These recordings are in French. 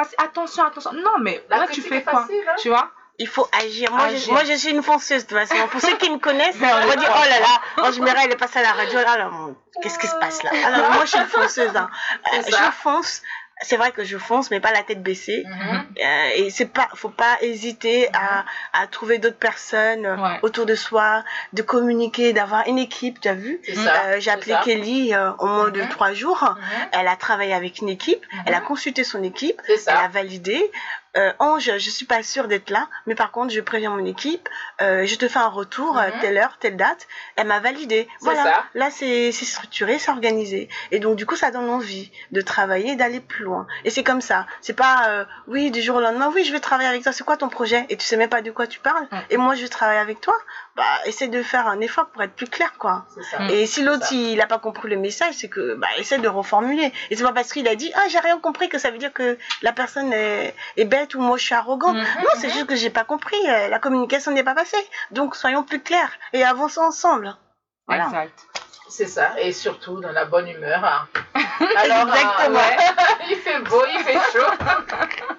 passé, attention, attention. Non, mais là, tu fais quoi hein. Tu vois il faut agir. Moi, Je, moi, je suis une fonceuse, de toute façon. Pour ceux qui me connaissent, on va dire, oh là là, oh, je me elle est passée à la radio, là, qu'est-ce qui se passe là? Alors, moi, je suis une fonceuse. Hein. je fonce, c'est vrai que je fonce, mais pas la tête baissée. Mhm. Euh, et c'est pas, faut pas hésiter à, à trouver d'autres personnes autour de soi, de communiquer, d'avoir une équipe. Tu as vu euh, J'ai appelé Kelly euh, au moins de mhm. trois jours. Mhm. Elle a travaillé avec une équipe. Elle a consulté son équipe. Elle a validé euh, Ange, je suis pas sûre d'être là, mais par contre, je préviens mon équipe, euh, je te fais un retour, euh, mhm. telle heure, telle date. Elle m'a validé. Voilà. Ça. Là, c'est structuré, c'est organisé. Et donc, du coup, ça donne envie de travailler, d'aller plus loin. Et c'est comme ça. C'est pas, euh, oui, du jour au lendemain, oui, je vais travailler avec toi. C'est quoi ton projet? Et tu sais même pas de quoi tu parles. Et moi, je vais travailler avec toi. Bah, essaie de faire un effort pour être plus clair, quoi. Ça. Et si l'autre, il a pas compris le message, c'est que, bah, essaie de reformuler. Et c'est pas parce qu'il a dit, ah, j'ai rien compris que ça veut dire que la personne est, est belle ou moi je suis arrogant. Mm-hmm. Non, c'est juste que j'ai pas compris. Euh, la communication n'est pas passée. Donc soyons plus clairs et avançons ensemble. Voilà. Exact. C'est ça, et surtout dans la bonne humeur. Hein. Alors, Exactement. il fait beau, il fait chaud.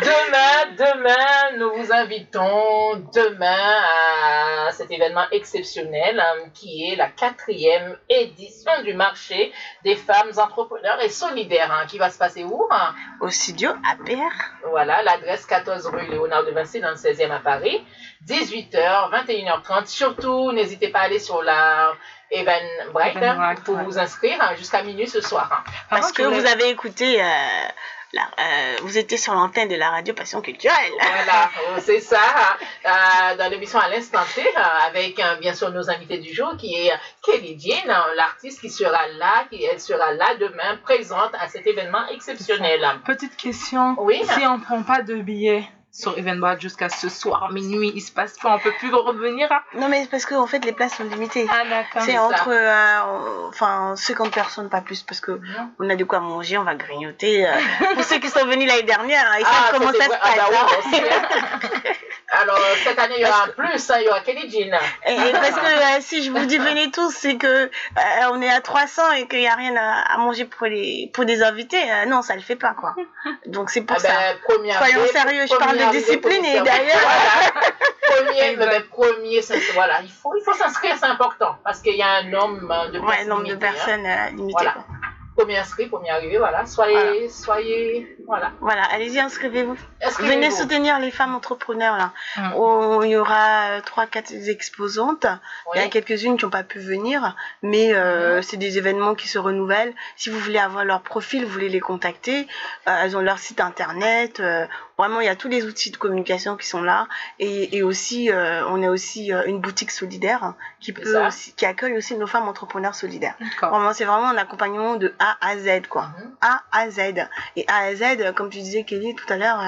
demain, demain, nous vous invitons demain à cet événement exceptionnel hein, qui est la quatrième édition du marché des femmes entrepreneurs et solidaires hein, qui va se passer où? Au studio APR. Voilà, l'adresse 14 rue Léonard de Vinci dans le 16e à Paris. 18h, 21h30. Surtout, n'hésitez pas à aller sur la hein, pour vous inscrire hein, jusqu'à minuit ce soir. Parce que vous avez écouté. Euh, euh, vous étiez sur l'antenne de la radio Passion Culturelle. Voilà, oh, c'est ça. Euh, dans l'émission à l'instant T, avec bien sûr nos invités du jour, qui est Kelly Jean, l'artiste qui sera là, qui elle sera là demain, présente à cet événement exceptionnel. Petite question. Oui. Si on ne prend pas de billets sur Eventbrite jusqu'à ce soir, minuit, il se passe quoi? On peut plus revenir Non, mais parce qu'en en fait, les places sont limitées. Ah, d'accord. C'est entre euh, enfin, 50 personnes, pas plus, parce que on a de quoi manger, on va grignoter. Pour ceux qui sont venus l'année dernière, ils savent ah, comment ça, se passe. Ah, bah hein. Alors, cette année, il y aura plus, hein, il y aura Kelly Jean. Et, parce que euh, si je vous dis venez tous, c'est que on est à 300 et qu'il n'y a rien à, manger pour les pour des invités. non, ça le fait pas, quoi. Donc, c'est pour ah ça. Ben, Soyons sérieux, je parle de discipline et d'ailleurs. premier, le premier, voilà, il faut, il faut s'inscrire, c'est important parce qu'il y a un nombre de personnes. Ouais, nombre de personnes hein. limité. Voilà premier inscrit, premier arrivé, voilà. Soyez, soyez, voilà. Voilà, allez-y, inscrivez-vous. Venez soutenir les femmes entrepreneurs, là. Mm. il y aura euh, trois, quatre exposantes. Il y a quelques-unes qui n'ont pas pu venir, mais euh, mm. c'est des événements qui se renouvellent. Si vous voulez avoir leur profil, vous voulez les contacter. Euh, elles ont leur site internet. Vraiment, il y a tous les outils de communication qui sont là. Et, aussi, euh, on a aussi euh, une boutique solidaire qui peut qui accueille aussi nos femmes entrepreneurs solidaires. Vraiment, c'est vraiment un accompagnement de A à Z, quoi. Mhm. A à Z. Et A à Z, comme tu disais, Kelly, tout à l'heure,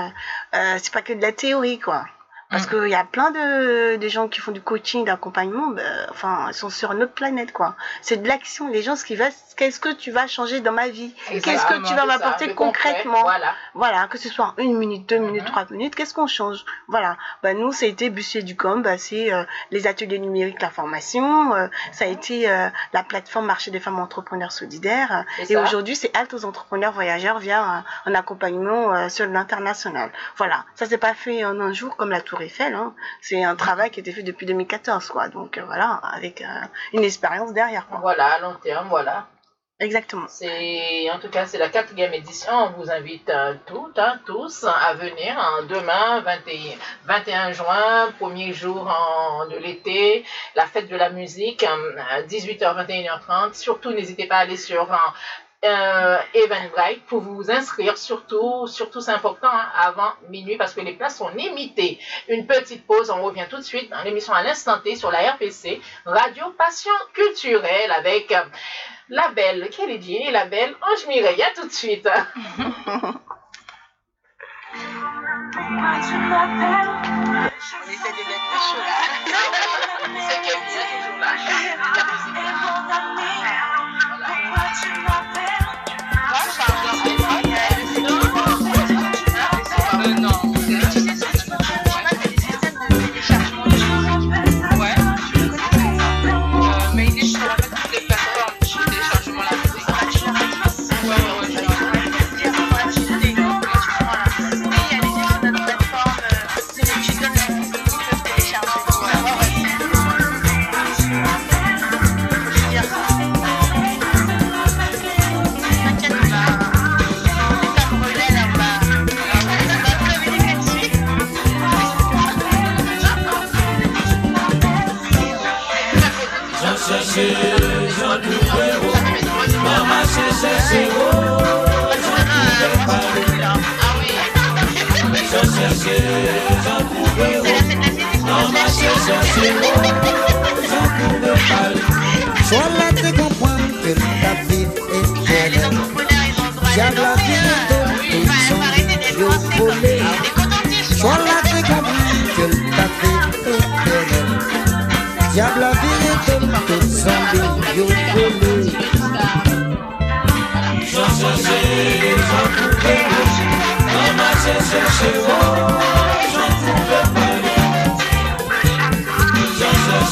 euh, c'est pas que de la théorie, quoi. Parce mm. qu'il y a plein de, de gens qui font du coaching, d'accompagnement, ben, enfin, ils sont sur notre planète, quoi. C'est de l'action. Les gens, ce qu'ils veulent, qu'est-ce que tu vas changer dans ma vie? Qu'est-ce que tu vas m'apporter concrètement? voilà. voilà, que ce soit une minute, deux minutes, mm-hmm. trois minutes, qu'est-ce qu'on change? Voilà. Ben, nous, ça a été Bussier du Com, ben, c'est euh, les ateliers numériques, la formation, euh, ça a été euh, la plateforme Marché des femmes entrepreneurs solidaires. Et aujourd'hui, c'est Altes aux entrepreneurs voyageurs via un, accompagnement sur l'international. Voilà. Ça s'est pas fait en un jour comme la Tour Eiffel. Hein. C'est un travail qui a été fait depuis 2014, quoi. Donc, voilà, avec une expérience derrière. Quoi. Voilà, à long terme, voilà. Exactement. C'est en tout cas c'est la quatrième édition. On vous invite euh, toutes, hein, tous à venir hein, demain 21, 21 juin, premier jour de l'été, la fête de la musique, 18h euh, 21h30. Surtout n'hésitez pas à aller sur euh, Eventbrite pour vous inscrire. Surtout, surtout c'est important hein, avant minuit parce que les places sont limitées. Une petite pause, on revient tout de suite dans l'émission à l'instant T sur la RPC, Radio Passion Culturelle avec la belle Kelly et la belle Ange Mireille. À tout de suite. On essaie de mettre chaud là. C'est toujours là. La musique. Rasa. blessé, sans qu'il ne parle. Soit là, tu comprends que ta vie est belle. J'avais la vie de ton son, je volais. Soit là, tu comprends que ta vie est belle. J'avais la vie je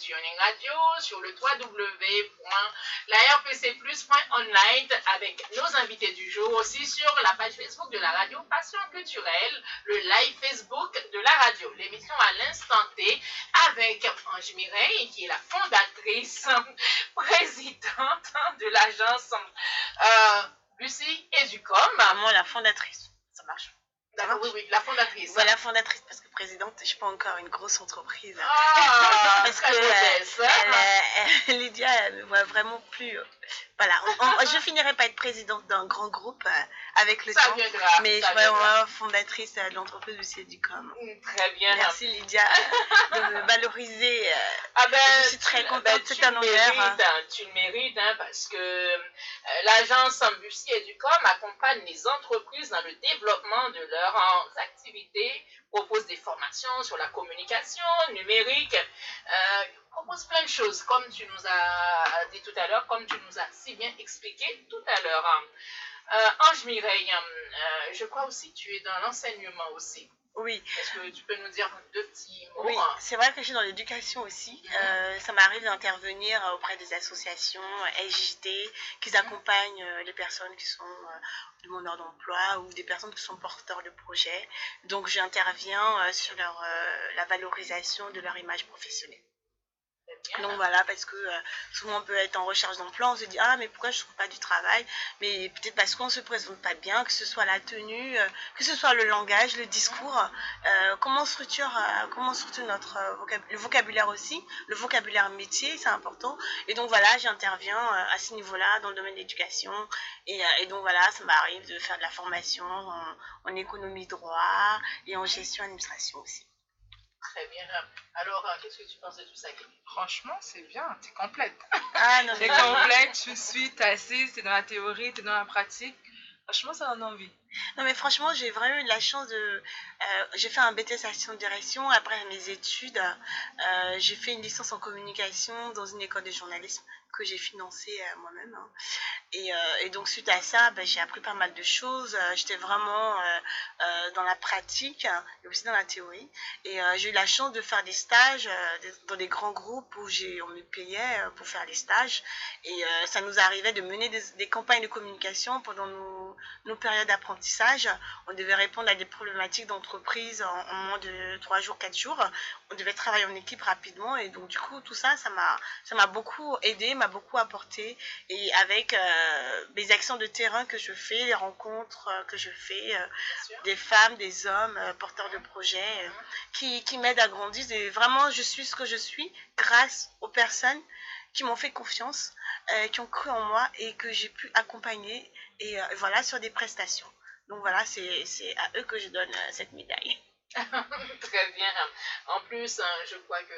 sur radio, sur le www.larpcplus.online avec nos invités du jour, aussi sur la page Facebook de la radio Passion Culturelle, le live Facebook de la radio, l'émission à l'instant T avec Ange Mireille qui est la fondatrice, présidente de l'agence euh, Lucie Educom. Moi, la fondatrice, ça marche entreprise. Ah, Parce que euh, Lydia, elle me voit vraiment plus. Euh, voilà, je finirai pas être présidente d'un grand groupe euh, avec le temps, mais je suis vraiment fondatrice de l'entreprise du CEDUCOM. Mm, très bien. Merci Lydia de me valoriser. Ah ben, je suis très contente, ben, c'est un honneur. Hein. Hein, tu le mérites, hein, parce que l'agence Bussy Educom accompagne les entreprises dans le développement de leurs activités propose des formations sur la communication numérique, euh, propose plein de choses, comme tu nous as dit tout à l'heure, comme tu nous as si bien expliqué tout à l'heure. Euh, Ange Mireille, euh, je crois aussi que tu es dans l'enseignement aussi. Oui. Est-ce que tu peux nous dire deux petits mots Oui, c'est vrai que je suis dans l'éducation aussi. Mhm. Euh, ça m'arrive d'intervenir auprès des associations LJT qui accompagnent euh, les personnes qui sont euh, demandeurs d'emploi ou des personnes qui sont porteurs de projets. Donc j'interviens sur leur, la valorisation de leur image professionnelle. Donc voilà, parce que euh, souvent on peut être en recherche d'emploi, on se dit ah mais pourquoi je ne trouve pas du travail? Mais peut-être parce qu'on ne se présente pas bien, que ce soit la tenue, euh, que ce soit le langage, le discours, euh, comment structure, comment structure notre le vocabulaire aussi, le vocabulaire métier, c'est important. Et donc voilà, j'interviens à ce niveau-là dans le domaine de l'éducation. Et, donc voilà, ça m'arrive de faire de la formation en, en économie droit et en gestion administration aussi. Très bien. Alors, euh, qu'est-ce que tu penses de tout ça, Franchement, c'est bien, t'es complète. Ah non, t'es complète, tu suis, t'es assise, t'es dans la théorie, t'es dans la pratique. Franchement, ça donne envie. Non, mais franchement, j'ai vraiment eu la chance de. Euh, j'ai fait un BTS action direction. Après mes études, euh, j'ai fait une licence en communication dans une école de journalisme que j'ai financé euh, moi-même. Hein. Et, euh, et, donc suite à ça, ben, j'ai appris pas mal de choses. Euh, j'étais vraiment dans la pratique et aussi dans la théorie. Et j'ai eu la chance de faire des stages dans des grands groupes où on me payait pour faire les stages. Et ça nous arrivait de mener des, des campagnes de communication pendant nos, nos périodes d'apprentissage apprentissage. On devait répondre à des problématiques d'entreprise en, moins de 3 jours, 4 jours. On devait travailler en équipe rapidement et donc du coup tout ça, ça m'a beaucoup aidé, m'a beaucoup apporté. Et avec euh, mes actions de terrain que je fais, les rencontres euh, que je fais, euh, des femmes, des hommes porteurs de projets qui, qui m'aident à grandir. Et vraiment, je suis ce que je suis grâce aux personnes qui m'ont fait confiance, euh, qui ont cru en moi et que j'ai pu accompagner et euh, voilà sur des prestations. Donc voilà, c'est à eux que je donne euh, cette médaille. Très bien. En plus, hein, je crois que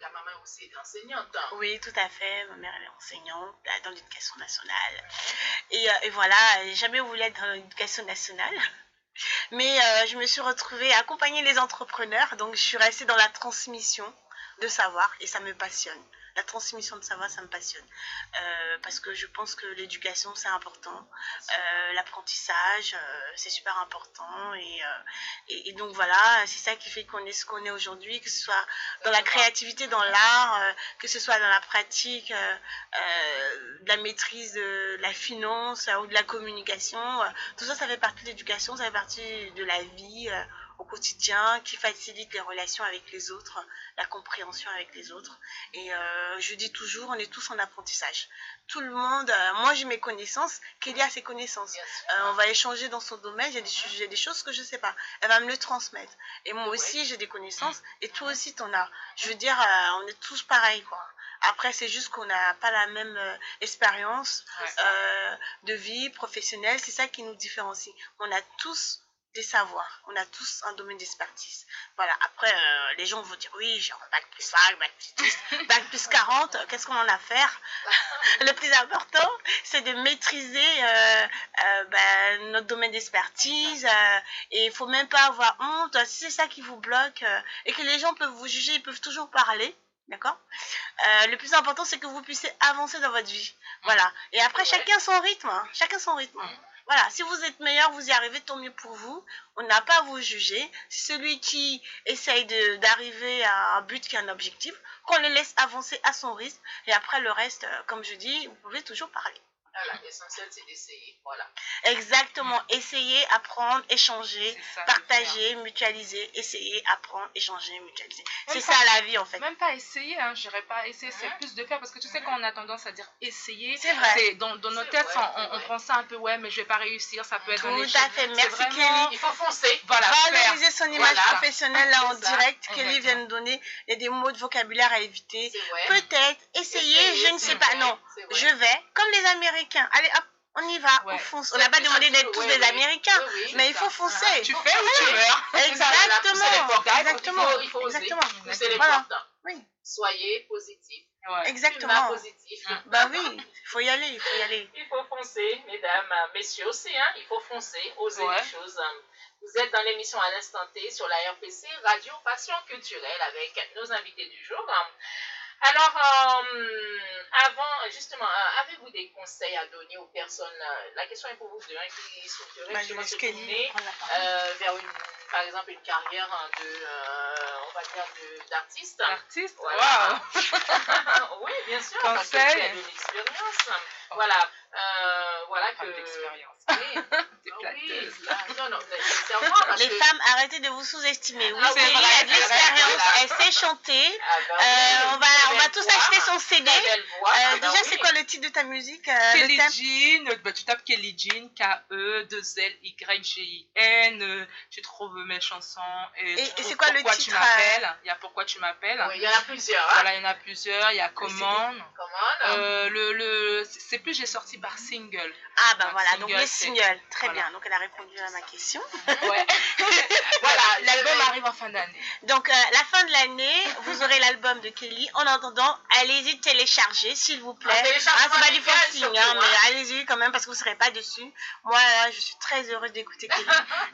ta maman aussi est enseignante. Hein. Oui, tout à fait. Ma mère est enseignante dans l'éducation nationale. Et, et voilà, jamais voulu être dans l'éducation nationale. Mais je me suis retrouvée à accompagner les entrepreneurs. Donc je suis restée dans la transmission de savoir et ça me passionne la transmission de savoir, ça me passionne. Euh, parce que je pense que l'éducation, c'est important. Euh, l'apprentissage, euh, c'est super important. Et, et, donc voilà, c'est ça qui fait qu'on est ce qu'on est aujourd'hui, que ce soit dans la créativité, dans l'art, que ce soit dans la pratique, de la maîtrise de la finance ou de la communication. tout ça, ça fait partie de l'éducation, ça fait partie de la vie au quotidien, qui facilite les relations avec les autres, la compréhension avec les autres. Et euh, je dis toujours, on est tous en apprentissage. Tout le monde, euh, moi j'ai mes connaissances, Kelly a ses connaissances. Euh, on va échanger dans son domaine, j'ai des, des, choses que je ne sais pas. Elle va me le transmettre. Et moi aussi j'ai des connaissances, et toi aussi tu en as. Je veux dire, on est tous pareils, quoi. Après, c'est juste qu'on n'a pas la même expérience de vie professionnelle. C'est ça qui nous différencie. On a tous des savoirs. On a tous un domaine d'expertise. Voilà. Après, euh, les gens vont dire oui, j'ai un bac plus 5, bac plus 10, bac plus 40. Qu'est-ce qu'on en a à faire? Le plus important, c'est de maîtriser euh, euh, ben, notre domaine d'expertise. et il faut même pas avoir honte. Si c'est ça qui vous bloque et que les gens peuvent vous juger, ils peuvent toujours parler. D'accord? Le plus important, c'est que vous puissiez avancer dans votre vie. Voilà. Et après, chacun son rythme. Hein. Chacun son rythme. Voilà, si vous êtes meilleur, vous y arrivez, tant mieux pour vous. On n'a pas à vous juger. Celui qui essaye d'arriver à un but qui est un objectif, qu'on le laisse avancer à son rythme. Et après, le reste, euh, comme je dis, vous pouvez toujours parler. L'essentiel, c'est d'essayer. Voilà. Exactement. Essayer, apprendre, échanger, partager, mutualiser. Essayer, apprendre, échanger, mutualiser. C'est ça la vie, en fait. Même pas essayer, hein. je dirais pas essayer, c'est plus de faire. Parce que tu sais, quand on a tendance à dire essayer, c'est vrai. Dans, dans nos têtes, on, on, prend ça un peu, ouais, mais je vais pas réussir, ça peut être Tout à fait. Merci, Kelly. Il faut foncer. Voilà. Valoriser son image professionnelle là en direct. Kelly vient de donner. Il y a des mots de vocabulaire à éviter. Peut-être, essayer, je ne sais pas. Non, je vais, comme les Américains Allez, hop, on y va, on fonce. On n'a pas demandé d'être tous des Américains, mais il faut foncer. Tu fais ou tu meurs? Exactement. Exactement. Il faut oser. Pousser les portes. Oui. Soyez positif. Exactement. positif. Bah oui, il faut y aller, il faut y aller. Il faut foncer, mesdames, messieurs aussi, hein, il faut foncer, oser les choses. Vous êtes dans l'émission à l'instant T sur la RPC, Radio Passion Culturelle, avec nos invités du jour. Alors, euh, avant, justement, euh, avez-vous des conseils à donner aux personnes euh, La question est pour vous deux, hein, qui souhaiteraient bah, justement se tourner vers, une, par exemple, une carrière hein, de, on va dire, d'artiste. D'artiste? Voilà. Oui, bien sûr, parce que tu as de l'expérience. Voilà. Voilà que... d'expérience. Oui. oui. Non, non, Les femmes, arrêtez de vous sous-estimer. Oui, ah, Kelly a de l'expérience, elle sait chanter. Ah, bah on va on va tous acheter son CD. Euh, déjà, c'est quoi le titre de ta musique euh, Kelly Jean. Bah, tu tapes Kelly Jean, K-E-2-L-Y-G-I-N. Euh, tu trouves mes chansons. Et, et c'est quoi le titre tu m'appelles. Il y a Pourquoi tu m'appelles. Oui, il y en a plusieurs. Hein. Voilà, il y en a plusieurs. Il y a. Comment le, le, C'est plus, j'ai sorti par single. Ah, bah voilà, donc les singles. Très bien. Donc, elle a répondu à ma question. Ouais. voilà, l'album arrive en fin d'année. Donc, la fin de l'année, vous aurez l'album de Kelly. On attendant, allez-y télécharger, s'il vous plaît. Ah, c'est pas du forcing, hein, mais hein. allez-y quand même parce que vous ne serez pas dessus. Moi, je suis très heureuse d'écouter Kelly.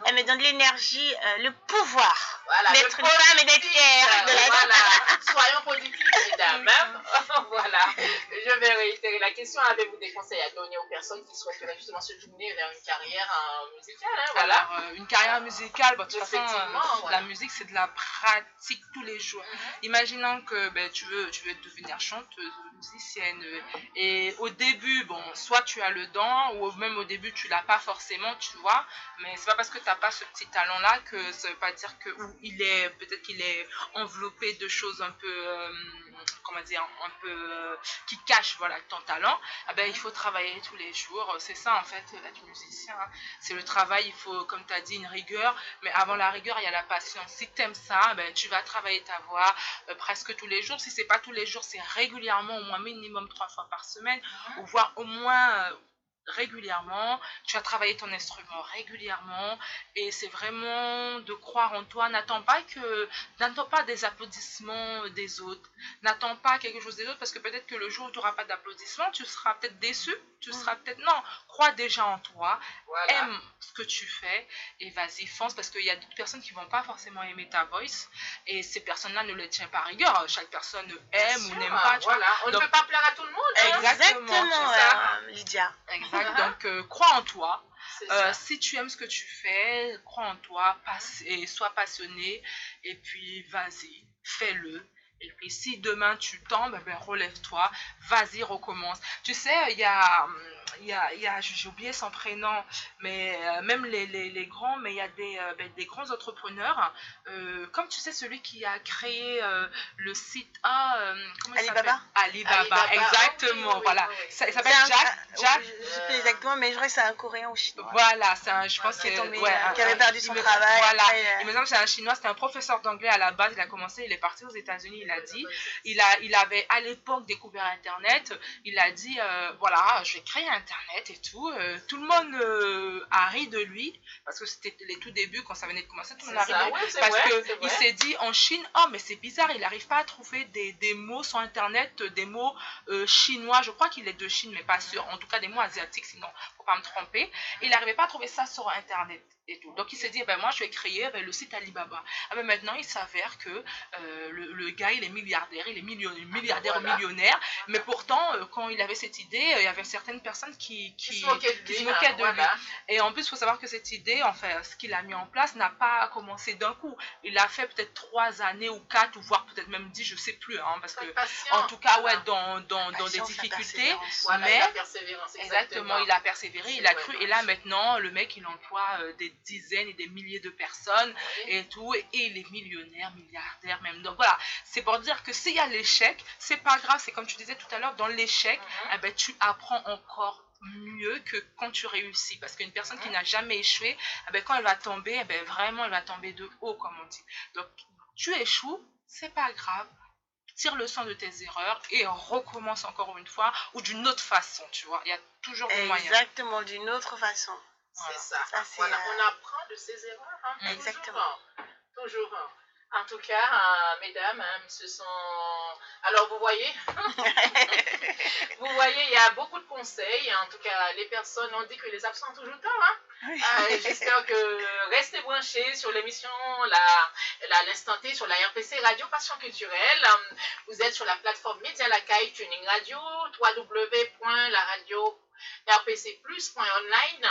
Elle me donne l'énergie, euh, le pouvoir d'être une femme et d'être fière. De la... Voilà, soyons positifs, mesdames. voilà. je vais réitérer la question. Avez-vous des conseils à donner aux personnes qui souhaiteraient justement se tourner vers une carrière euh, musicale hein, voilà. Alors, euh, une carrière musicale, bah, de toute façon, euh, la musique, c'est de la pratique tous les jours. Mm-hmm. Imaginons que ben, tu, veux, tu veux devenir chanteuse, musicienne, et au début, bon, soit tu as le don, ou même au début, tu l'as pas forcément, tu vois, mais c'est pas parce que tu n'as pas ce petit talent-là que ça veut pas dire que, il est, peut-être qu'il est enveloppé de choses un peu comment dire, un peu euh, qui cache voilà ton talent, ah ben, il faut travailler tous les jours. C'est ça en fait être musicien. Hein. C'est le travail, il faut, comme tu as dit, une rigueur. Mais avant la rigueur, il y a la passion. Si tu aimes ça, ben, tu vas travailler ta voix euh, presque tous les jours. Si c'est pas tous les jours, c'est régulièrement, au moins minimum trois fois par semaine, ou voire au moins euh, régulièrement, tu as travaillé ton instrument régulièrement et c'est vraiment de croire en toi. N'attends pas que, n'attends pas des applaudissements des autres, n'attends pas quelque chose des autres parce que peut-être que le jour où tu n'auras pas d'applaudissements, tu seras peut-être déçu, tu seras mm. peut-être non. Crois déjà en toi, aime ce que tu fais et vas-y fonce parce qu'il y a d'autres personnes qui vont pas forcément aimer ta voice et ces personnes-là ne le tiennent pas à rigueur. Chaque personne aime ou n'aime pas. Voilà. On ne peut pas plaire à tout le monde. Hein. Exactement, Lydia. Donc, euh, crois en toi. Euh, si tu aimes ce que tu fais, crois en toi, passe, et sois passionné, et puis vas-y, fais-le. Et puis si demain tu tombes, ben relève-toi, vas-y, recommence. Tu sais, il y a hum, y a, y a j'ai oublié son prénom, mais euh, même les, les, les, grands, mais il y a des, euh, ben, des grands entrepreneurs, euh, comme tu sais, celui qui a créé le site ah, comment Alibaba. Alibaba. Alibaba, exactement, voilà. Ça, il s'appelle Jack. Jack. Je sais plus exactement, mais je crois que c'est un coréen ou chinois. Voilà, c'est un, je pense qu'il ouais, qui avait perdu son travail. Voilà, il me semble que c'est un chinois, c'était un professeur d'anglais à la base, il a commencé, il est parti aux États-Unis, il a dit, il, a, il avait à l'époque découvert Internet, il a dit, voilà, je vais créer Internet et tout. Euh, tout le monde euh, a ri de lui parce que c'était les tout débuts quand ça venait de commencer. Tout le monde a ri parce qu'il s'est dit en Chine, oh mais c'est bizarre, il n'arrive pas à trouver des, des, mots sur Internet, des mots euh, chinois. Je crois qu'il est de Chine, mais pas sûr. En tout cas, des mots asiatiques, sinon, pas me tromper. Il n'arrivait pas à trouver ça sur Internet. Donc il s'est dit, eh ben, moi je vais créer ben, le site Alibaba. Ah ben, maintenant il s'avère que euh, le, le, gars il est milliardaire, il est milliardaire millionnaire, mais pourtant euh, quand il avait cette idée, euh, il y avait certaines personnes qui, qui, se moquaient de, lui, Et en plus il faut savoir que cette idée, enfin ce qu'il a mis en place n'a pas commencé d'un coup. Il a fait peut-être trois années ou quatre, ou voire peut-être même dix, je sais plus, hein, parce que en tout cas ouais dans, dans, dans des difficultés, mais exactement, il a persévéré, il a cru, et là maintenant le mec il emploie des dizaines et des milliers de personnes et tout, et, il est millionnaire, milliardaire même. Donc voilà, c'est pour dire que s'il y a l'échec, c'est pas grave, c'est comme tu disais tout à l'heure, dans l'échec, mhm. eh ben, tu apprends encore mieux que quand tu réussis. Parce qu'une personne qui mhm. n'a jamais échoué, eh ben, quand elle va tomber, eh ben, vraiment, elle va tomber de haut, comme on dit. Donc, tu échoues, c'est pas grave. Tire le son de tes erreurs et recommence encore une fois ou d'une autre façon, tu vois. Il y a toujours des moyens. Exactement, d'une autre façon. C'est ça. voilà, on euh, apprend de ses erreurs. Hein, Exactement. Toujours. Hein. En tout cas, euh, mesdames, hein, ce sont. Alors, vous voyez, vous voyez, il y a beaucoup de conseils. En tout cas, les personnes ont dit que les absents ont toujours temps. Hein? Euh, j'espère que restez branchés sur l'émission l'instant la, T sur la RPC Radio Passion Culturelle. Vous êtes sur la plateforme Média Lacaille Tuning Radio, rpcplus.online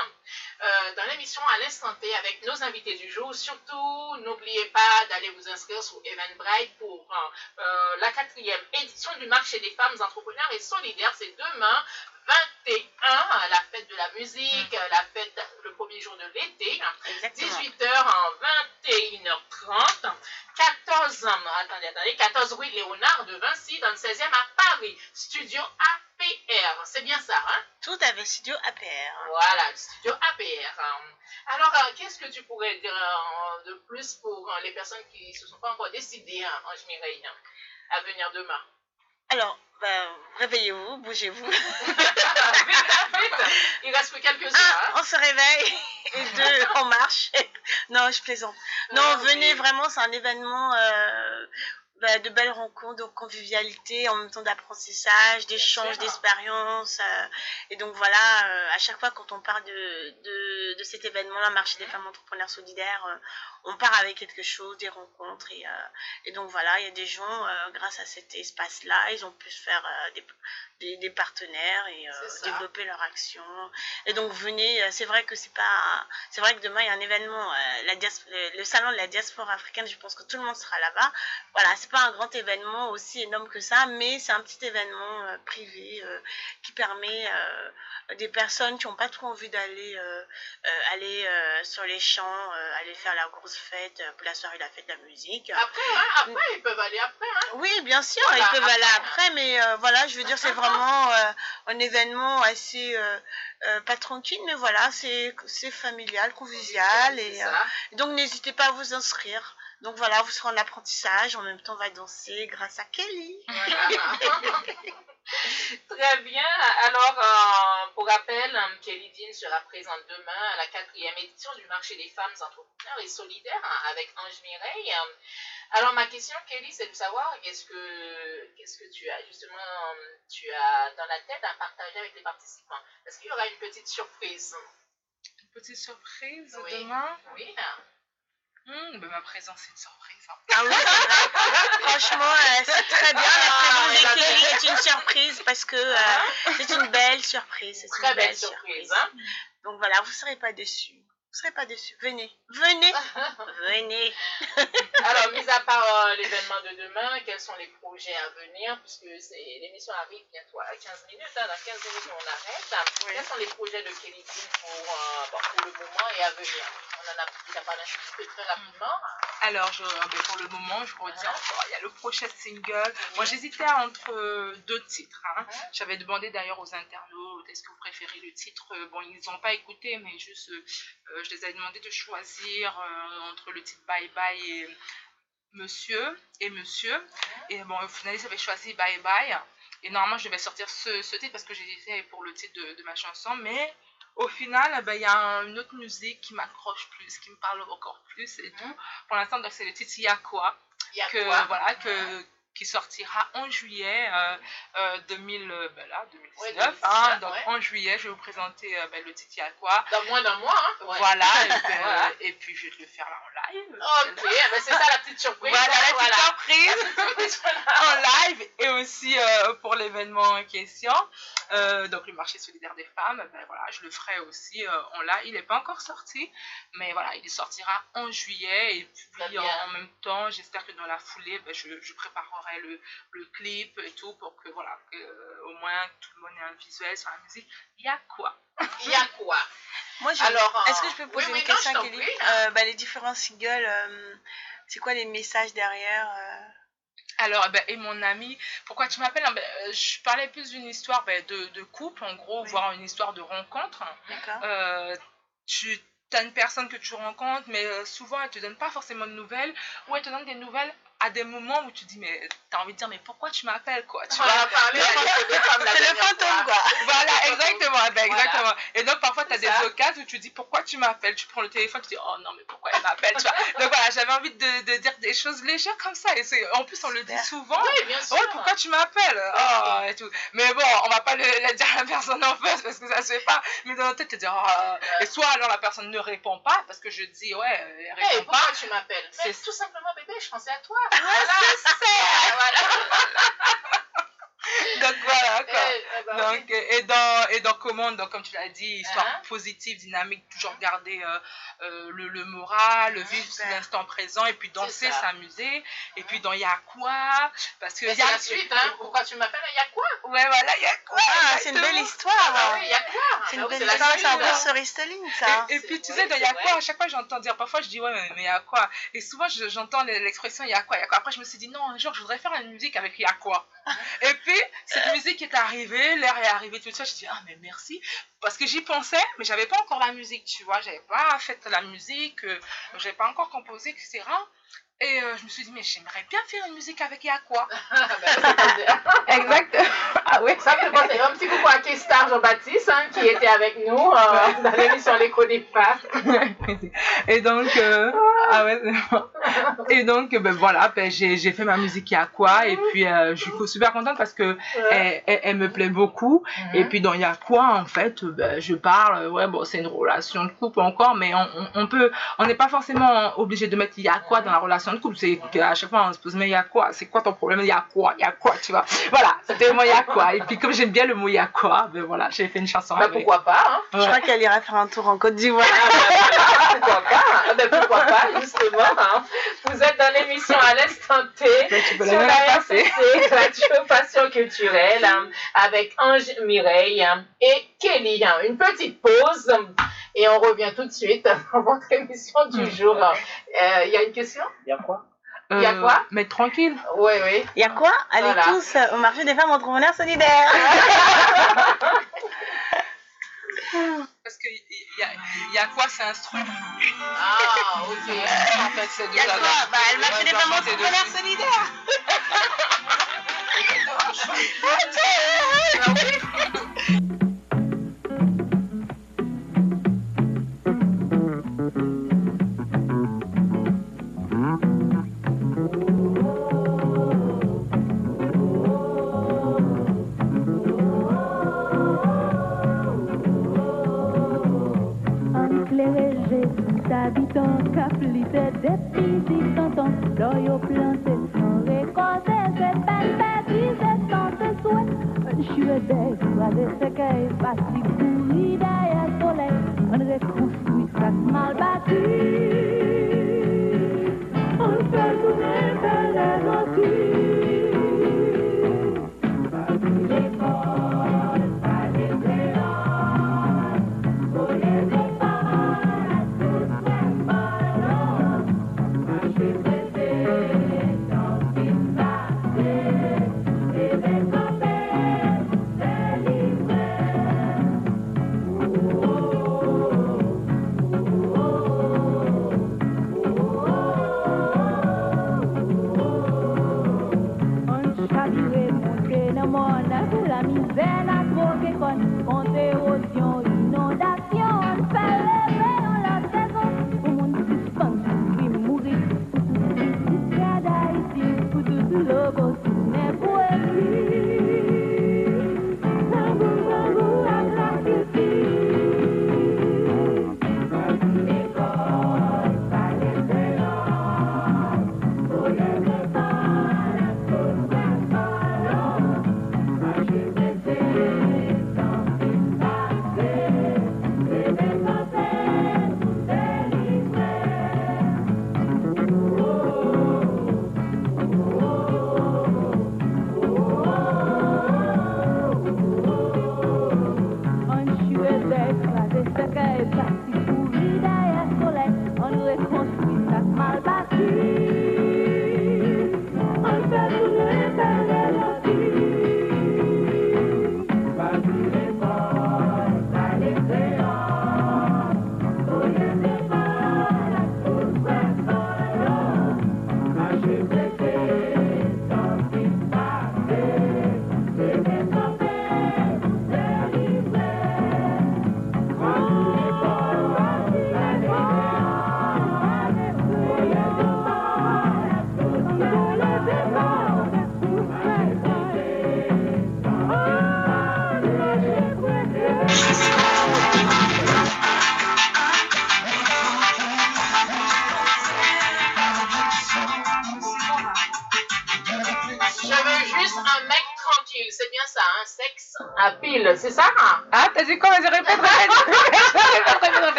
euh, dans l'émission à l'instant T avec nos invités du jour. Surtout, n'oubliez pas d'aller vous inscrire sur Eventbrite pour euh, euh, la quatrième édition du marché des femmes entrepreneurs et solidaires. C'est demain, 21, la fête de la musique, la fête, le premier jour de l'été, 18h en 21h30, 14, attendez, attendez, 14 rue Léonard de Vinci, dans le 16e à Paris, studio APR, c'est bien ça, hein? Tout fait, studio APR. Voilà, studio APR. Alors, euh, qu'est-ce que tu pourrais dire euh, de plus pour euh, les personnes qui ne se sont pas encore décidées, en Mireille, à venir demain? Alors, ben, réveillez-vous, bougez-vous. Il reste que quelques heures. Hein. on se réveille et deux, on marche. non, je plaisante. Non, venez vraiment, c'est un événement. Euh, bah, de belles rencontres, de convivialité, en même temps d'apprentissage, d'échange, d'expérience. Euh, et donc voilà, euh, à chaque fois quand on parle de, de, de cet événement-là, Marché des femmes entrepreneurs solidaires, euh, on part avec quelque chose, des rencontres. Et, et donc voilà, il y a des gens, grâce à cet espace-là, ils ont pu se faire des, des, des, partenaires et développer leur action. Et donc venez, c'est vrai que c'est pas, c'est vrai que demain il y a un événement, la le, le, salon de la diaspora africaine, je pense que tout le monde sera là-bas. Voilà, c'est pas un grand événement aussi énorme que ça, mais c'est un petit événement euh, privé euh, qui permet euh, des personnes qui n'ont pas trop envie d'aller aller sur les champs, aller faire la grosse fête pour la soirée, la fête de la musique. Après, hein, après ils peuvent aller après. Hein. Oui, bien sûr, ils peuvent aller après, mais voilà, je veux dire, c'est vraiment un événement assez pas tranquille, mais voilà, c'est familial, convivial, et donc n'hésitez pas à vous inscrire. Donc voilà, vous serez en apprentissage, en même temps on va danser grâce à Kelly. Très bien. Alors, euh, pour rappel, Kelly Dean sera présente demain à la quatrième édition du marché des femmes entrepreneurs et solidaires hein, avec Ange Mireille. Alors, ma question, Kelly, c'est de savoir qu'est-ce que, qu'est-ce que tu as justement tu as dans la tête à partager avec les participants? Est-ce qu'il y aura une petite surprise? Une petite surprise demain? Oui. Mmh, ma présence, c'est une surprise. Hein. Ah oui, Franchement, euh, c'est très bien. La ah, présence de est une surprise parce que euh, ah. c'est une belle surprise. C'est très une belle, surprise. Hein. Donc voilà, vous ne serez pas déçus. Vous ne serez pas déçus. Venez, venez, venez. Alors, mis à part euh, l'événement de demain, quels sont les projets à venir? Puisque l'émission arrive bientôt à 15 minutes. Hein, dans 15 minutes, on arrête. Quels sont les projets de Kelly pour, euh, pour le moment et à venir? On en a déjà parlé un petit peu très rapidement. Alors, je, euh, ben, pour le moment, je retiens il y a le prochain single. Moi, j'hésitais entre deux titres. Hein. J'avais demandé d'ailleurs aux internautes est-ce que vous préférez le titre? Bon, ils n'ont pas écouté, mais juste je les ai demandé de choisir euh, entre le titre Bye Bye et Monsieur et Monsieur. Et bon, au final, ils avaient choisi Bye Bye. Et normalement, je devais sortir ce, ce titre parce que j'ai fait pour le titre de, ma chanson. Mais au final, ben, il y a une autre musique qui m'accroche plus, qui me parle encore plus et tout. Pour l'instant, c'est le titre Y'a quoi que, Voilà, que, qui sortira en juillet euh, euh, 2000, euh, ben là, 2019. hein, donc en juillet, je vais vous présenter euh, ben, le titre à quoi. Dans moins d'un mois. Hein, voilà, et, puis, je vais te le faire là en live. Ok, ben, c'est ça la petite surprise. Voilà, la petite surprise en live et aussi pour l'événement en question. donc le marché solidaire des femmes, ben, voilà, je le ferai aussi en live. Il n'est pas encore sorti, mais voilà, il sortira en juillet et puis en, même temps, j'espère que dans la foulée, je, je préparerai le, le, clip et tout pour que voilà euh, au moins tout le monde ait un visuel sur la musique. Il y a quoi? Il y a quoi? Moi, Alors, est-ce que je peux poser une question, Kelly? euh, bah, Les différents singles, euh, c'est quoi les messages derrière alors, ben, et mon ami, pourquoi tu m'appelles? Ben, Je parlais plus d'une histoire ben, de, de, couple, en gros, voire une histoire de rencontre. Euh, tu as une personne que tu rencontres, mais souvent elle te donne pas forcément de nouvelles, ou elle te donne des nouvelles à des moments où tu dis, mais t'as envie de dire, mais pourquoi tu m'appelles, quoi? Tu vois? C'est le fantôme, quoi. Voilà, exactement. Ben, exactement. Et donc, parfois, tu as des occasions où tu dis, pourquoi tu m'appelles? Tu prends le téléphone, tu dis, oh non, mais pourquoi elle m'appelle tu vois? Donc, voilà, j'avais envie de, de, dire des choses légères comme ça. Et en plus, on le dit souvent. Oui, bien sûr. Oh, pourquoi tu m'appelles? Oh, et tout. Mais bon, on va pas le, dire à la personne en face parce que ça se fait pas. Mais dans la tête, tu dis, oh. Et soit alors la personne ne répond pas parce que je dis, ouais, elle répond hey, pourquoi tu m'appelles? C'est tout simplement, bébé, je pensais à toi. God. donc voilà quoi. Eh, eh ben donc, et, dans, et dans Commande, donc, comme tu l'as dit, histoire uh-huh. positive, dynamique, toujours garder euh, euh, le, le, moral, le vivre l'instant présent et puis danser, s'amuser. Et puis dans Y'a quoi? Parce que. a la suite, hein. Pourquoi tu m'appelles Y'a quoi? Ouais, voilà, Y'a quoi? Ah, C'est une belle histoire. Ah, oui, Y'a quoi? C'est une belle histoire, c'est un beau storytelling ça. Et, puis tu sais, dans Y'a quoi, à chaque fois j'entends dire, parfois je dis, ouais, mais Y'a quoi? Et souvent j'entends l'expression Y'a quoi, Y'a quoi? Après je me suis dit, non, un jour je voudrais faire une musique avec Y'a quoi. Et puis, cette musique est arrivée, l'air est arrivé, tout ça. Je dis, ah, mais merci. Parce que j'y pensais, mais j'avais pas encore la musique, tu vois. J'avais pas fait la musique, euh, j'avais pas encore composé, etc. Et euh, je me suis dit, mais j'aimerais bien faire une musique avec Yakwa. exact. Ah oui. Ça me fait un petit coucou à Kestar Jean-Baptiste, hein, qui était avec nous euh, dans l'émission L'écho des femmes. Et donc, euh, ah ouais, c'est bon. Et donc, ben voilà, ben, j'ai fait ma musique quoi et puis je suis super contente parce que elle, elle, me plaît beaucoup. Et puis, dans quoi en fait, ben, je parle, ouais, bon, c'est une relation de couple encore, mais on, on, peut, on n'est pas forcément obligé de mettre il y a quoi dans la relation de couple. C'est qu'à chaque fois, on se pose, mais il y a quoi? C'est quoi ton problème? Il y a quoi? Il y a quoi Tu vois? Voilà, c'était moi, il y a quoi Et puis, comme j'aime bien le mot il y a quoi, ben voilà, j'ai fait une chanson. Bah, pourquoi pas hein? Je crois qu'elle ira faire un tour en Côte d'Ivoire. Ah, pourquoi pas hein? ben, Pourquoi pas, justement hein? Vous êtes dans l'émission à l'instant T sur la RCC, Radio Passion Culturelle, avec Ange Mireille et Kelly. Une petite pause et on revient tout de suite dans votre émission du hmm. jour. Euh, il y a une question? Il y a quoi? Il y a quoi? euh, Mais tranquille. Oui, oui. Il y a quoi? Allez tous au marché des femmes entrepreneurs solidaires. Parce qu'il y a, y a quoi C'est un truc. Ah, ok. En fait, c'est Il y a quoi? Bah, le marché des femmes entrepreneurs solidaires. C'est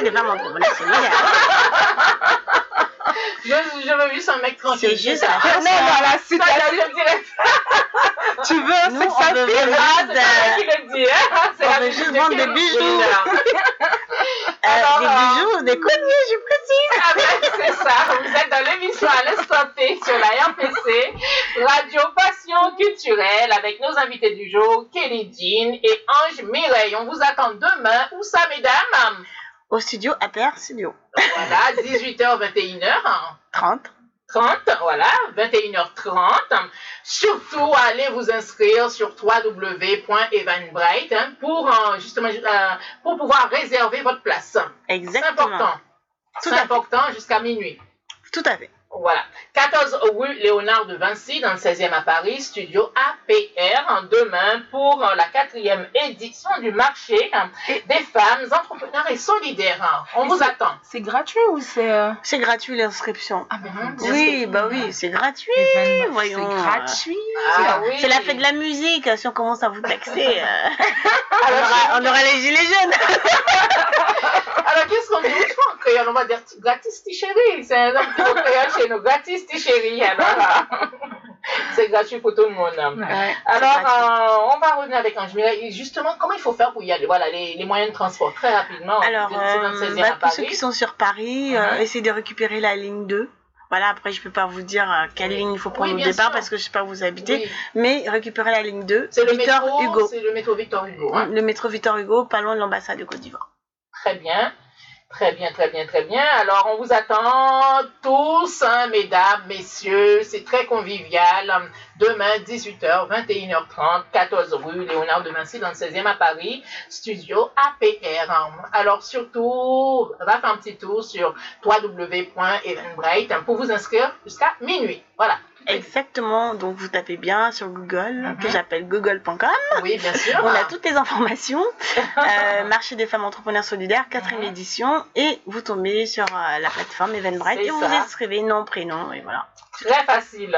le jour du marché des femmes entrepreneurs je, je veux juste un mec tranquille. C'est juste la façon. dans la situation. tu veux un sex on veut vendre, on veut juste vendre des bijoux. Euh, des bijoux, des colliers, je précise. Ah ben, c'est ça. Vous êtes dans l'émission à l'instant T sur la RPC, Radio Passion Culturelle, avec nos invités du jour, Kelly Jean et Ange Mireille. On vous attend demain. Où ça, mesdames? Au studio APR Studio. Voilà, 18h, 21h. 30. 30, voilà, 21h30. Surtout, allez vous inscrire sur www.evanbright hein, pour euh, justement euh, pour pouvoir réserver votre place. Exactement. C'est important. C'est important jusqu'à minuit. Tout à fait. Voilà. 14 rue Léonard de Vinci, dans le 16e à Paris, studio APR, demain pour la quatrième édition du marché des femmes entrepreneurs et solidaires. On vous attend. C'est gratuit ou c'est... Euh, c'est gratuit l'inscription. Ah, ben, oui, bah oui, c'est gratuit. Voyons. C'est gratuit. Ah, oui. C'est la fête de la musique. Si on commence à vous taxer, euh, on, aura, on, aura, les gilets jaunes. Alors, qu'est-ce qu'on dit en créole On va dire gratis, chérie. C'est un nom qui créole chez nous. Gratis. Alors, c'est gratuit pour tout le monde. Alors, euh, on va revenir avec Ange. Justement, comment il faut faire pour y aller? Voilà, les, les moyens de transport, très rapidement. Alors, euh, bah, pour ceux qui sont sur Paris, euh, essayez de récupérer la ligne 2. Voilà, après, je ne peux pas vous dire quelle ligne il faut prendre au départ parce que je ne sais pas où vous habitez. Mais récupérer la ligne 2. C'est le métro Hugo. C'est le métro Victor Hugo. Hein. Le métro Victor Hugo, pas loin de l'ambassade de Côte d'Ivoire. Très bien. Très bien, très bien, très bien. Alors, on vous attend tous, hein, mesdames, messieurs. C'est très convivial. Demain, 18h, 21h30, 14 rue Léonard de Vinci, dans le 16e à Paris, studio APR. Alors, surtout, va faire un petit tour sur www.eventbrite pour vous inscrire jusqu'à minuit. Voilà. Exactement, donc vous tapez bien sur Google, que mhm. j'appelle google.com. Oui, bien sûr. On a toutes les informations. Euh, marché des femmes entrepreneurs solidaires, quatrième mhm. édition, et vous tombez sur euh, la plateforme Eventbrite et vous inscrivez nom, prénom, et voilà. Très facile.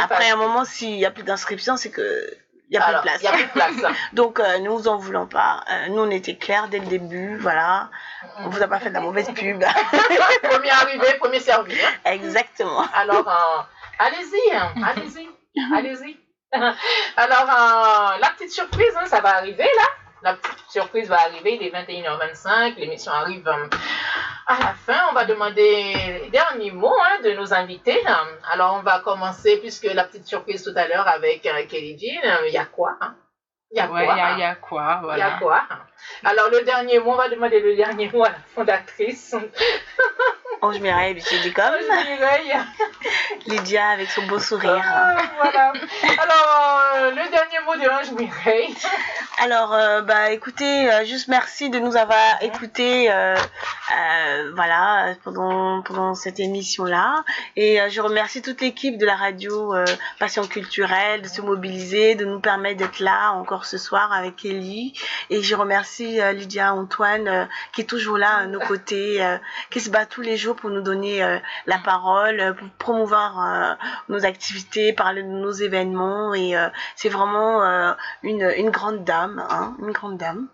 Après, un moment, s'il n'y a plus d'inscription, c'est que il n'y a, plus de place. Il a plus de place. Donc, euh, nous en voulons pas. nous, on était clairs dès le début. Voilà. On vous a pas fait de la mauvaise pub. premier arrivé, premier servi. Hein. Exactement. Alors, Allez-y, hein, allez-y, allez-y. Alors, euh, la petite surprise, hein, ça va arriver là. La petite surprise va arriver, il est 21h25, l'émission arrive euh, à la fin. On va demander les derniers mots hein, de nos invités. Alors, on va commencer, puisque la petite surprise tout à l'heure avec euh, Kelly Jean, il y a quoi il y a quoi? Il y, a quoi, voilà. Il y a quoi? Alors, le dernier mot, on va demander le dernier mot à la fondatrice. Ange Mireille dit comme. Ange Mireille. Lydia avec son beau sourire. Ah, voilà. Alors, euh, le dernier mot de Ange Mireille. Alors, euh, bah écoutez, euh, juste merci de nous avoir écoutés voilà, pendant, pendant cette émission-là. Et je remercie toute l'équipe de la radio Passion Culturelle de se mobiliser, de nous permettre d'être là encore ce soir avec Ellie. Et je remercie Lydia Antoine qui est toujours là à nos côtés, qui se bat tous les jours pour nous donner euh, la parole, euh, pour promouvoir euh, nos activités, parler de nos événements. Et c'est vraiment une, une, grande dame, hein, une grande dame.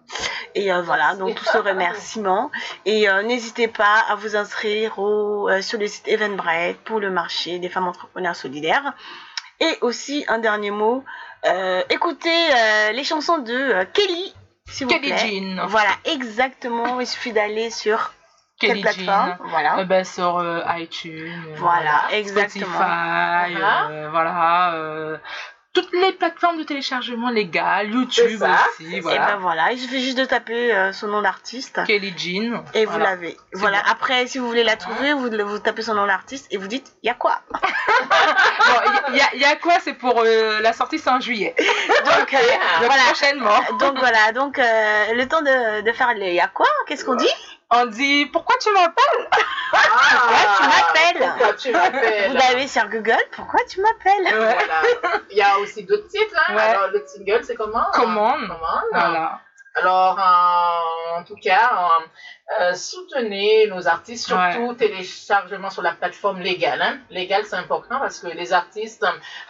Et voilà, donc tout ce remerciement. Et n'hésitez pas à vous inscrire au, sur le site Eventbrite pour le marché des femmes entrepreneurs solidaires. Et aussi, un dernier mot, écoutez les chansons de Kelly, s'il vous Kelly Jean. Voilà, exactement. Il suffit d'aller sur quelle plateforme Voilà. Euh, ben, sur euh, iTunes. Euh, voilà, exactement. Spotify, uh-huh. voilà toutes les plateformes de téléchargement légales, YouTube aussi. Voilà. Et ben voilà, il suffit juste de taper son nom d'artiste. Kelly Jean. Et vous l'avez. Voilà. Après, si vous voulez la trouver, vous, vous tapez son nom d'artiste et vous dites, il y a quoi? Bon, il y, a quoi? C'est pour la sortie c'est en juillet. Donc, voilà. prochainement. Donc voilà, donc le temps de, de faire les y a quoi? Qu'est-ce qu'on dit? On dit pourquoi tu m'appelles? Ah, Pourquoi tu m'appelles? Pourquoi tu m'appelles? Vous l'avez sur Google, pourquoi tu m'appelles? Voilà. Il y a aussi d'autres titres. Hein. Alors, le single, c'est comment? Comment Comment Voilà. Alors, en tout cas, euh, soutenez nos artistes, surtout téléchargement sur la plateforme légale. Hein. Légal, c'est important parce que les artistes,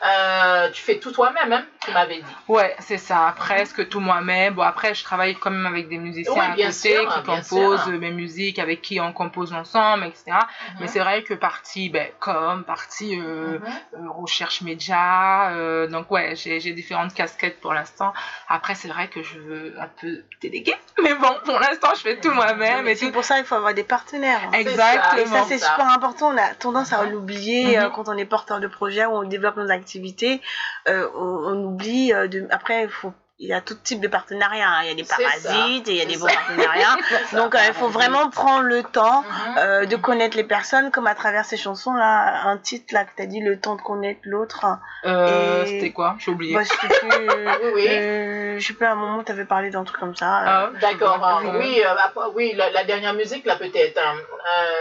euh, tu fais tout toi-même, hein, tu m'avais dit. Ouais, c'est ça, presque tout moi-même. Bon, après, je travaille quand même avec des musiciens à côté qui composent mes musiques, avec qui on compose ensemble, etc. Mhm. Mais c'est vrai que partie ben, comme, partie euh, mhm. recherche média. donc, ouais, j'ai différentes casquettes pour l'instant. Après, c'est vrai que je veux un peu déléguer. Mais bon, pour l'instant, je fais tout moi-même c'est pour ça qu'il faut avoir des partenaires. Exactement. Et ça, c'est super important. On a tendance à l'oublier mhm. euh, quand on est porteur de projet ou on développe nos activités. Euh, on, oublie. Euh, de... Après, il faut il y a tout type de partenariats. Hein. Il y a des parasites et il y a des bons partenariats. Donc, euh, il faut vraiment prendre le temps mhm. euh, de connaître les personnes, comme à travers ces chansons-là. Un titre là que tu as dit, le temps de connaître l'autre. Euh, C'était quoi? J'ai oublié. Bah, je sais plus. oui, euh, je sais pas, à un moment, tu avais parlé d'un truc comme ça. Ah, D'accord. oui, oui la, dernière musique, là, peut-être. Hein.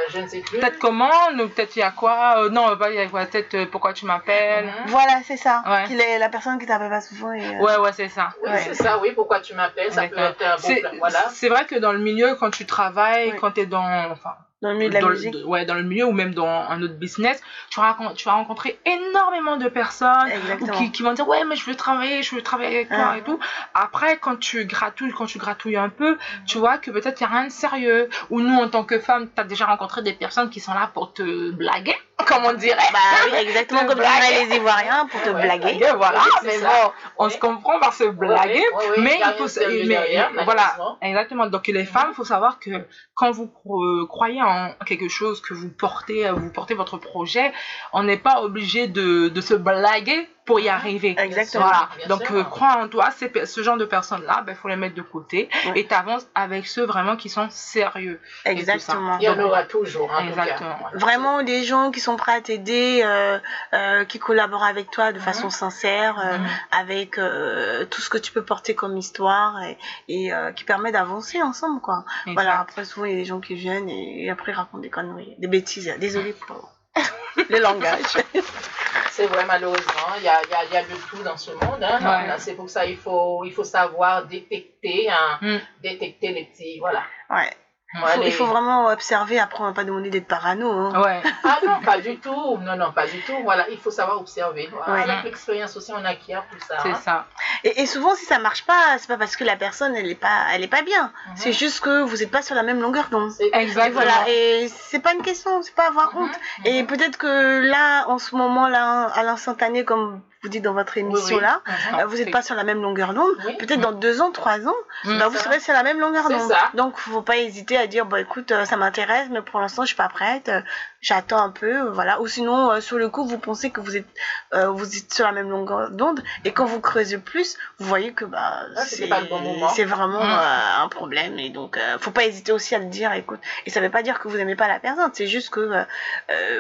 je ne sais plus. Peut-être comment peut-être il y a quoi Non, il y a quoi Peut-être pourquoi tu m'appelles. Voilà, c'est ça. Qu'il est la personne qui t'appelle pas souvent. Et, Ouais, ouais, c'est ça. Oui, c'est ça, oui, pourquoi tu m'appelles, ça peut être un bon Voilà. C'est vrai que dans le milieu, quand tu travailles, quand tu es dans. Enfin, dans le milieu de la musique Ouais, dans le milieu ou même dans un autre business, tu vas, tu vas rencontrer énormément de personnes qui, qui, vont dire Ouais, mais je veux travailler, je veux travailler avec toi ah. et tout. Après, quand tu gratouilles, quand tu gratouilles un peu, tu vois que peut-être il n'y a rien de sérieux. Ou nous, en tant que femmes, tu as déjà rencontré des personnes qui sont là pour te blaguer comme on dirait. Bah oui, exactement comme les Ivoiriens pour te blaguer. voilà, mais bon, on se comprend par se blaguer, mais il faut, mais, voilà, exactement. Donc les femmes, il faut savoir que quand vous croyez en quelque chose que vous portez, vous portez votre projet, on n'est pas obligé de, de se blaguer pour y arriver. Exactement. Voilà. Donc, euh, crois en toi, ce genre de personnes-là, il ben, faut les mettre de côté et tu avances avec ceux vraiment qui sont sérieux. Exactement. Il y en aura toujours. Hein, Exactement. Vraiment des gens qui sont prêts à t'aider, euh, euh, qui collaborent avec toi de façon mhm. sincère, mhm. avec tout ce que tu peux porter comme histoire et, qui permet d'avancer ensemble. quoi. Voilà, après, souvent, il y a des gens qui viennent et, après, ils racontent des conneries, des bêtises. Désolée pour le langage. C'est vrai, malheureusement. Il y a, y, y a, de tout dans ce monde. Hein. C'est pour ça qu'il faut, il faut savoir détecter, hein, mm. détecter les petits. Voilà. Ouais. Il, faut, vraiment observer, après on va pas demander d'être parano. Hein. Ouais. Ah non, pas du tout. Non, non, pas du tout. Voilà, il faut savoir observer. Avec l'expérience aussi, on acquiert tout ça. C'est ça. Et, et, souvent, si ça marche pas, c'est pas parce que la personne, elle est pas, elle est pas bien. Mhm. C'est juste que vous n'êtes pas sur la même longueur d'onde. Exactement. Et voilà. Et c'est pas une question, c'est pas avoir mhm. honte. Et mhm. peut-être que là, en ce moment-là, à l'instantané, comme vous dites dans votre émission là, euh, vous n'êtes pas sur la même longueur d'onde. Peut-être dans deux ans, trois ans, mm. bah, vous serez sur la même longueur d'onde. Donc, faut pas hésiter à dire, bon, écoute, euh, ça m'intéresse, mais pour l'instant, je suis pas prête. Euh, j'attends un peu, voilà. Ou sinon, sur le coup, vous pensez que vous êtes, vous êtes sur la même longueur d'onde, et quand vous creusez plus, vous voyez que bah, ah, c'est vraiment mm. un problème. Et donc, faut pas hésiter aussi à le dire, écoute. Et ça veut pas dire que vous n'aimez pas la personne, c'est juste que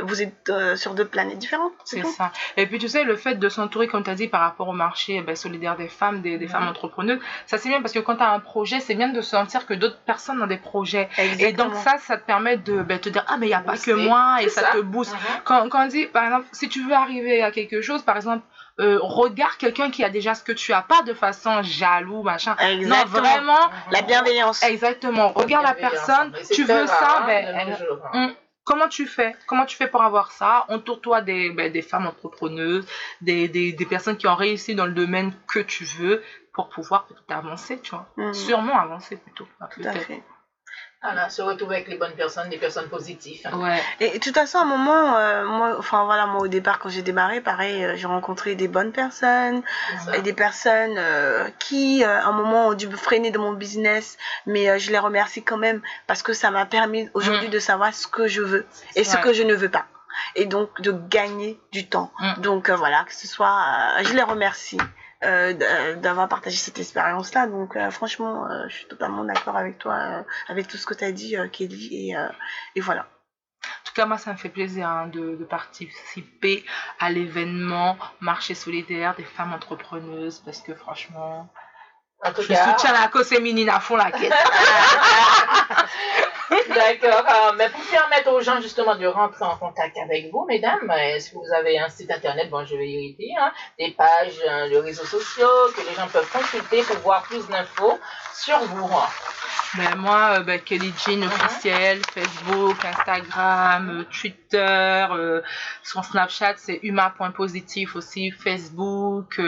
vous êtes sur deux planètes différentes. C'est ça. Et puis, tu sais, le fait de s'entourer comme tu as dit, par rapport au marché ben, solidaire des femmes, des, des femmes entrepreneuses, ça c'est bien parce que quand tu as un projet, c'est bien de sentir que d'autres personnes ont des projets. Et donc ça, ça te permet de ben, te dire, ah mais il n'y a pas que moi, et ça, te booste. Mhm. quand, quand on dit, par exemple, si tu veux arriver à quelque chose, par exemple, euh, regarde quelqu'un qui a déjà ce que tu as pas de façon jaloux machin non vraiment la bienveillance exactement regarde la, personne tu veux ça ben, Comment tu fais? Comment tu fais pour avoir ça? Entoure-toi des, ben, des femmes entrepreneuses, des, des, des, personnes qui ont réussi dans le domaine que tu veux pour pouvoir peut-être avancer, tu vois. Mhm. Sûrement avancer plutôt. Tout à fait. Voilà, se retrouver avec les bonnes personnes, des personnes positives. Ouais. Et de toute façon, à un moment, euh, moi, enfin voilà, moi au départ, quand j'ai démarré, pareil, euh, j'ai rencontré des bonnes personnes et des personnes euh, qui, à un moment, ont dû me freiner de mon business, mais je les remercie quand même parce que ça m'a permis aujourd'hui mm. de savoir ce que je veux et ce que je ne veux pas. Et donc de gagner du temps. Mm. Donc voilà, que ce soit, je les remercie. Euh, euh, d'avoir partagé cette expérience-là. Donc euh, franchement, je suis totalement d'accord avec toi, avec tout ce que tu as dit, Kelly. Et, et, voilà. En tout cas, moi, ça me fait plaisir hein, de, de, participer à l'événement Marché solidaire des femmes entrepreneuses parce que franchement, je soutiens la cause féminine à fond la caisse. D'accord. Euh, mais pour permettre aux gens justement de rentrer en contact avec vous, mesdames, est-ce que vous avez un site internet, bon je vais y dire, hein, des pages euh, de réseaux sociaux que les gens peuvent consulter pour voir plus d'infos sur vous ben, moi, euh, ben, Kelly Jean uh-huh. officiel, Facebook, Instagram, Twitter, sur Snapchat, c'est humain.positif aussi, Facebook,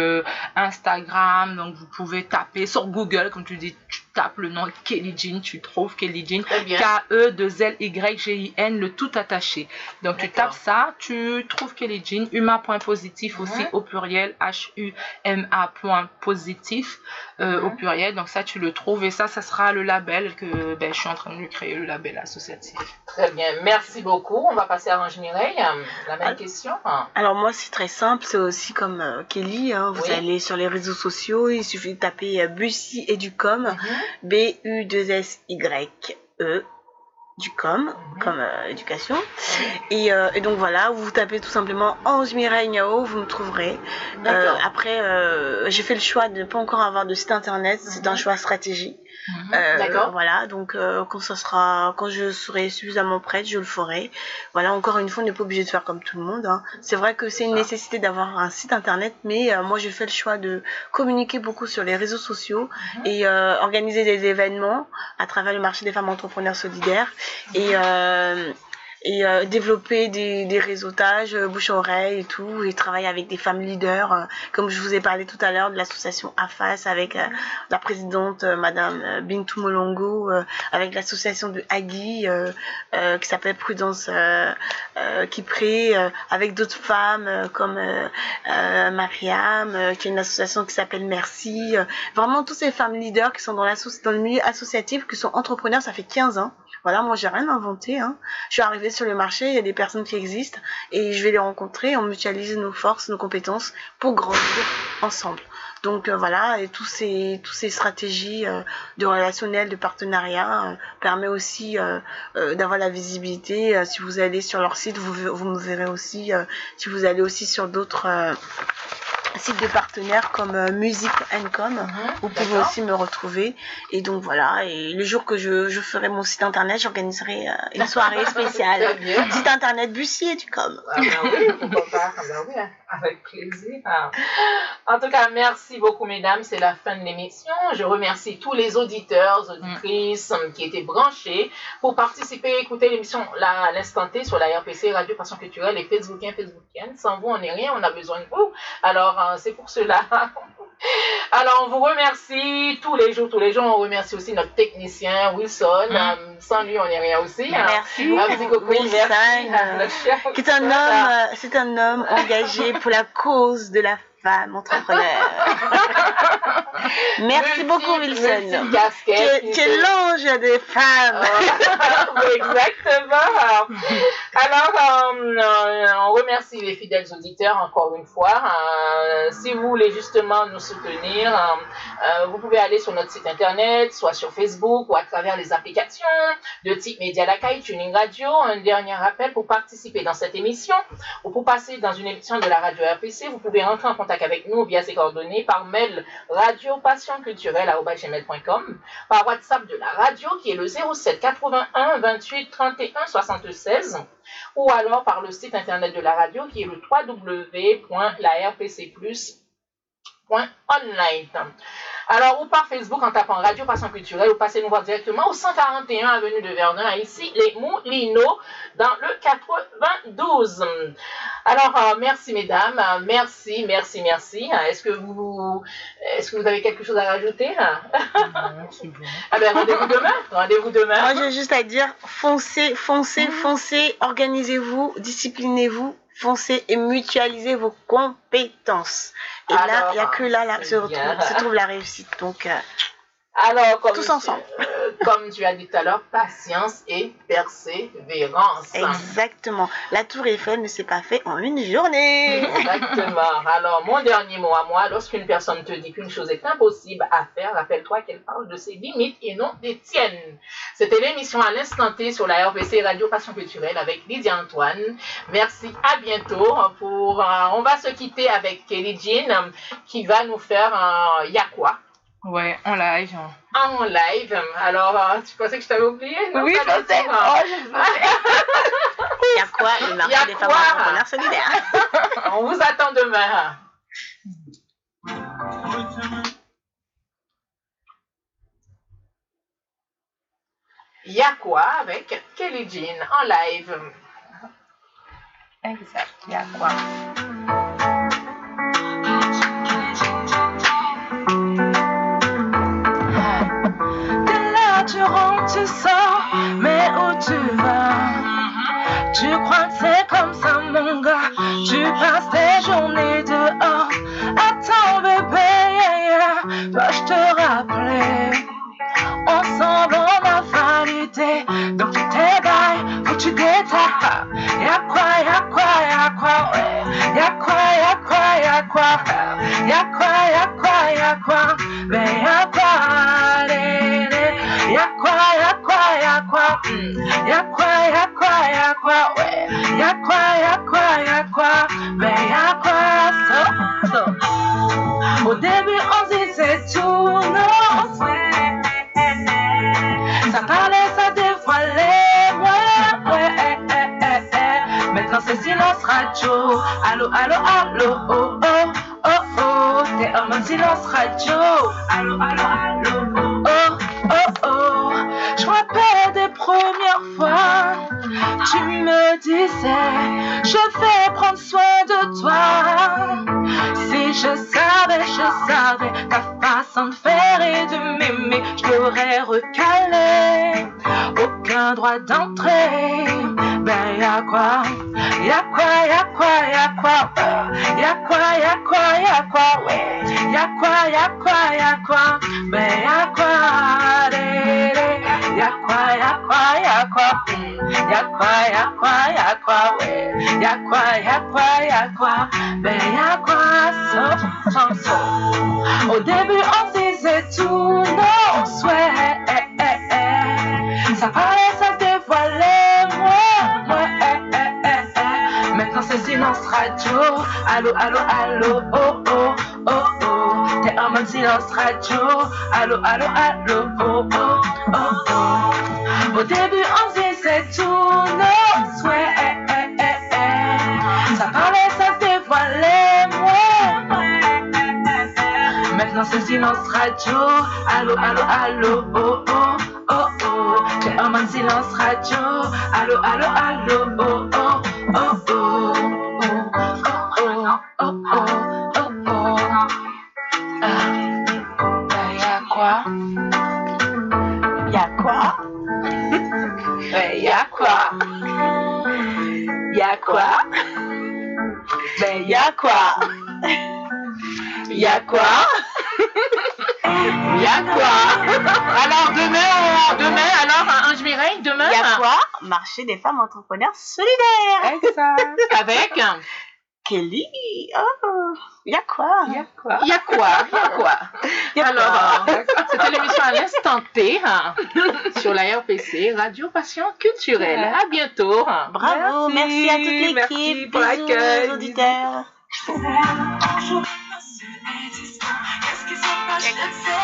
Instagram, donc vous pouvez taper sur Google, comme tu dis, tapes le nom Kelly Jean, tu trouves Kelly Jean, K-E-2-L-Y-G-I-N, le tout attaché. Donc tu tapes ça, tu trouves Kelly Jean, Huma.positif aussi au pluriel, H-U-M-A.positif euh, au pluriel. Donc ça, tu le trouves et ça, ça sera le label que ben, je suis en train de lui créer, le label associatif. Très bien, merci beaucoup. On va passer s'arrange Mireille La même question Alors moi c'est très simple, c'est aussi comme Kelly, hein. vous allez sur les réseaux sociaux, il suffit de taper Bussy et du com, mhm. B-U-2-S-Y-E du com, mhm. comme euh, éducation. Et, euh, et, donc voilà, vous tapez tout simplement Ange Mireille Niao, vous me trouverez. Euh, après, j'ai fait le choix de ne pas encore avoir de site internet, c'est un mhm. choix stratégique. Mhm. Euh, D'accord. Voilà, donc euh, quand ça sera, quand je serai suffisamment prête, je le ferai. Voilà, encore une fois, on n'est pas obligé de faire comme tout le monde. Hein. C'est vrai que c'est une nécessité d'avoir un site internet, mais euh, moi j'ai fait le choix de communiquer beaucoup sur les réseaux sociaux mhm. et organiser des événements à travers le marché des femmes entrepreneurs solidaires et et euh, développer des, des réseautages euh, bouche à oreille et tout et travailler avec des femmes leaders euh, comme je vous ai parlé tout à l'heure de l'association AFAS avec la présidente madame Bintou Molongo avec l'association de Agui qui s'appelle Prudence qui prie avec d'autres femmes comme Mariam qui est une association qui s'appelle Merci vraiment toutes ces femmes leaders qui sont dans, dans le milieu associatif qui sont entrepreneurs ça fait 15 ans voilà, moi j'ai rien inventé. Hein. Je suis arrivée sur le marché, il y a des personnes qui existent et je vais les rencontrer, on mutualise nos forces, nos compétences pour grandir ensemble. Donc euh, voilà, et ces, tous ces stratégies euh, de relationnel, de partenariat euh, permet aussi d'avoir la visibilité. si vous allez sur leur site, vous, vous me verrez aussi. si vous allez aussi sur d'autres site de partenaires comme euh, Music Com. Mhm, vous pouvez aussi me retrouver. Et donc voilà, et le jour que je, je ferai mon site internet, j'organiserai euh, une soirée spéciale. site internet Bussier du Com. Ah, ben oui, pourquoi pas. Ah, ben oui, hein. avec plaisir. En tout cas, merci beaucoup mesdames, c'est la fin de l'émission. Je remercie tous les auditeurs, auditrices mm. qui étaient branchés pour participer, écouter l'émission l'instant T sur la RPC, Radio Passion Culturelle et Facebookien, Facebookien. Sans vous, on n'est rien, on a besoin de vous. Alors, euh, c'est pour cela. Alors, on vous remercie tous les jours, tous les jours. On remercie aussi notre technicien Wilson. Mm. Euh, sans lui, on n'est rien aussi. Merci. Merci. Wilson, qui est un homme, euh, c'est un homme engagé pour la cause de la femme entrepreneur. Merci beaucoup, Wilson. Tu es l'ange des femmes. Exactement. Alors, euh, on remercie les fidèles auditeurs encore une fois. Euh, si vous voulez justement nous soutenir, euh, vous pouvez aller sur notre site internet, soit sur Facebook ou à travers les applications de type Média Lacaille, Tuning Radio. Un dernier rappel pour participer dans cette émission ou pour passer dans une émission de la radio RPC, vous pouvez rentrer en contact avec nous via ces coordonnées par mail radio passion culturelle par WhatsApp de la radio qui est le 07 81 28 31 76 ou alors par le site internet de la radio qui est le www.larpcplus.online. Alors, ou par Facebook en tapant Radio Passion Culturelle, ou passez nous voir directement au 141 avenue de Verdun, ici, les Moulineaux, dans le 92. Alors, euh, merci mesdames, merci, merci, merci. Est-ce que vous, est-ce que vous avez quelque chose à rajouter Ah ben, rendez-vous demain, rendez-vous demain. Moi, j'ai juste à dire, foncez, foncez, mmh. foncez, organisez-vous, disciplinez-vous, foncez et mutualisez vos compétences. Et là, il n'y a que là, là se, se trouve la réussite. Donc, euh, alors, comme Tous ensemble. Euh, comme tu as dit tout à l'heure, patience et persévérance. Exactement. La tour Eiffel ne s'est pas fait en une journée. Exactement. Alors, mon dernier mot à moi, lorsqu'une personne te dit qu'une chose est impossible à faire, rappelle-toi qu'elle parle de ses limites et non des tiennes. C'était l'émission à l'instant T sur la RPC Radio Passion Culturelle avec Lydia Antoine. Merci, à bientôt. Pour, euh, on va se quitter avec Kelly Jean qui va nous faire un Yakwa. Ouais, en live. Ah, en live? Alors, euh, tu pensais que je t'avais oublié? Oui, je sais. Oh, je Il y a quoi Le marché des femmes entrepreneurs solidaires. On vous attend demain. Il y a quoi avec Kelly Jean en live? Exact, il y a quoi? Tu sors, mais où tu vas? Tu crois que c'est comme ça, mon gars. Tu passes tes journées quoi, y'a quoi, y'a quoi, y'a quoi, ouais, y'a quoi, y'a quoi, y'a quoi, mais y'a quoi, so, Au début on disait tout, non, ça parlait, ça dévoilait, ouais, ouais, Maintenant c'est silence radio, allô, allô, allô, oh, oh, oh, oh, t'es en silence radio, allô, allô, allô, d'entrée, ben y'a quoi, allô, allô, allô, oh, oh, oh, oh. T'es en mode silence radio, allô, allô, allô, oh, oh, oh, oh. Au début on disait tout nos souhaits, ça parlait, ça se dévoilait, moi, Maintenant c'est silence radio, allô, allô, allô, oh, oh, oh, oh. T'es en mode silence radio, allô, allô, allô, oh, Marché des femmes entrepreneurs solidaires Exact. Avec? Kelly Oh Y'a quoi Y'a quoi? Y'a quoi? Y'a quoi? Y'a Alors, quoi c'était l'émission à l'instant T hein, sur la RPC, Radio Passion Culturelle. À bientôt. hein. Bravo, merci, Merci, à toute merci l'équipe. pour Bisous l'accueil, aux auditeurs. Qu'est-ce qui se passe? Je ne sais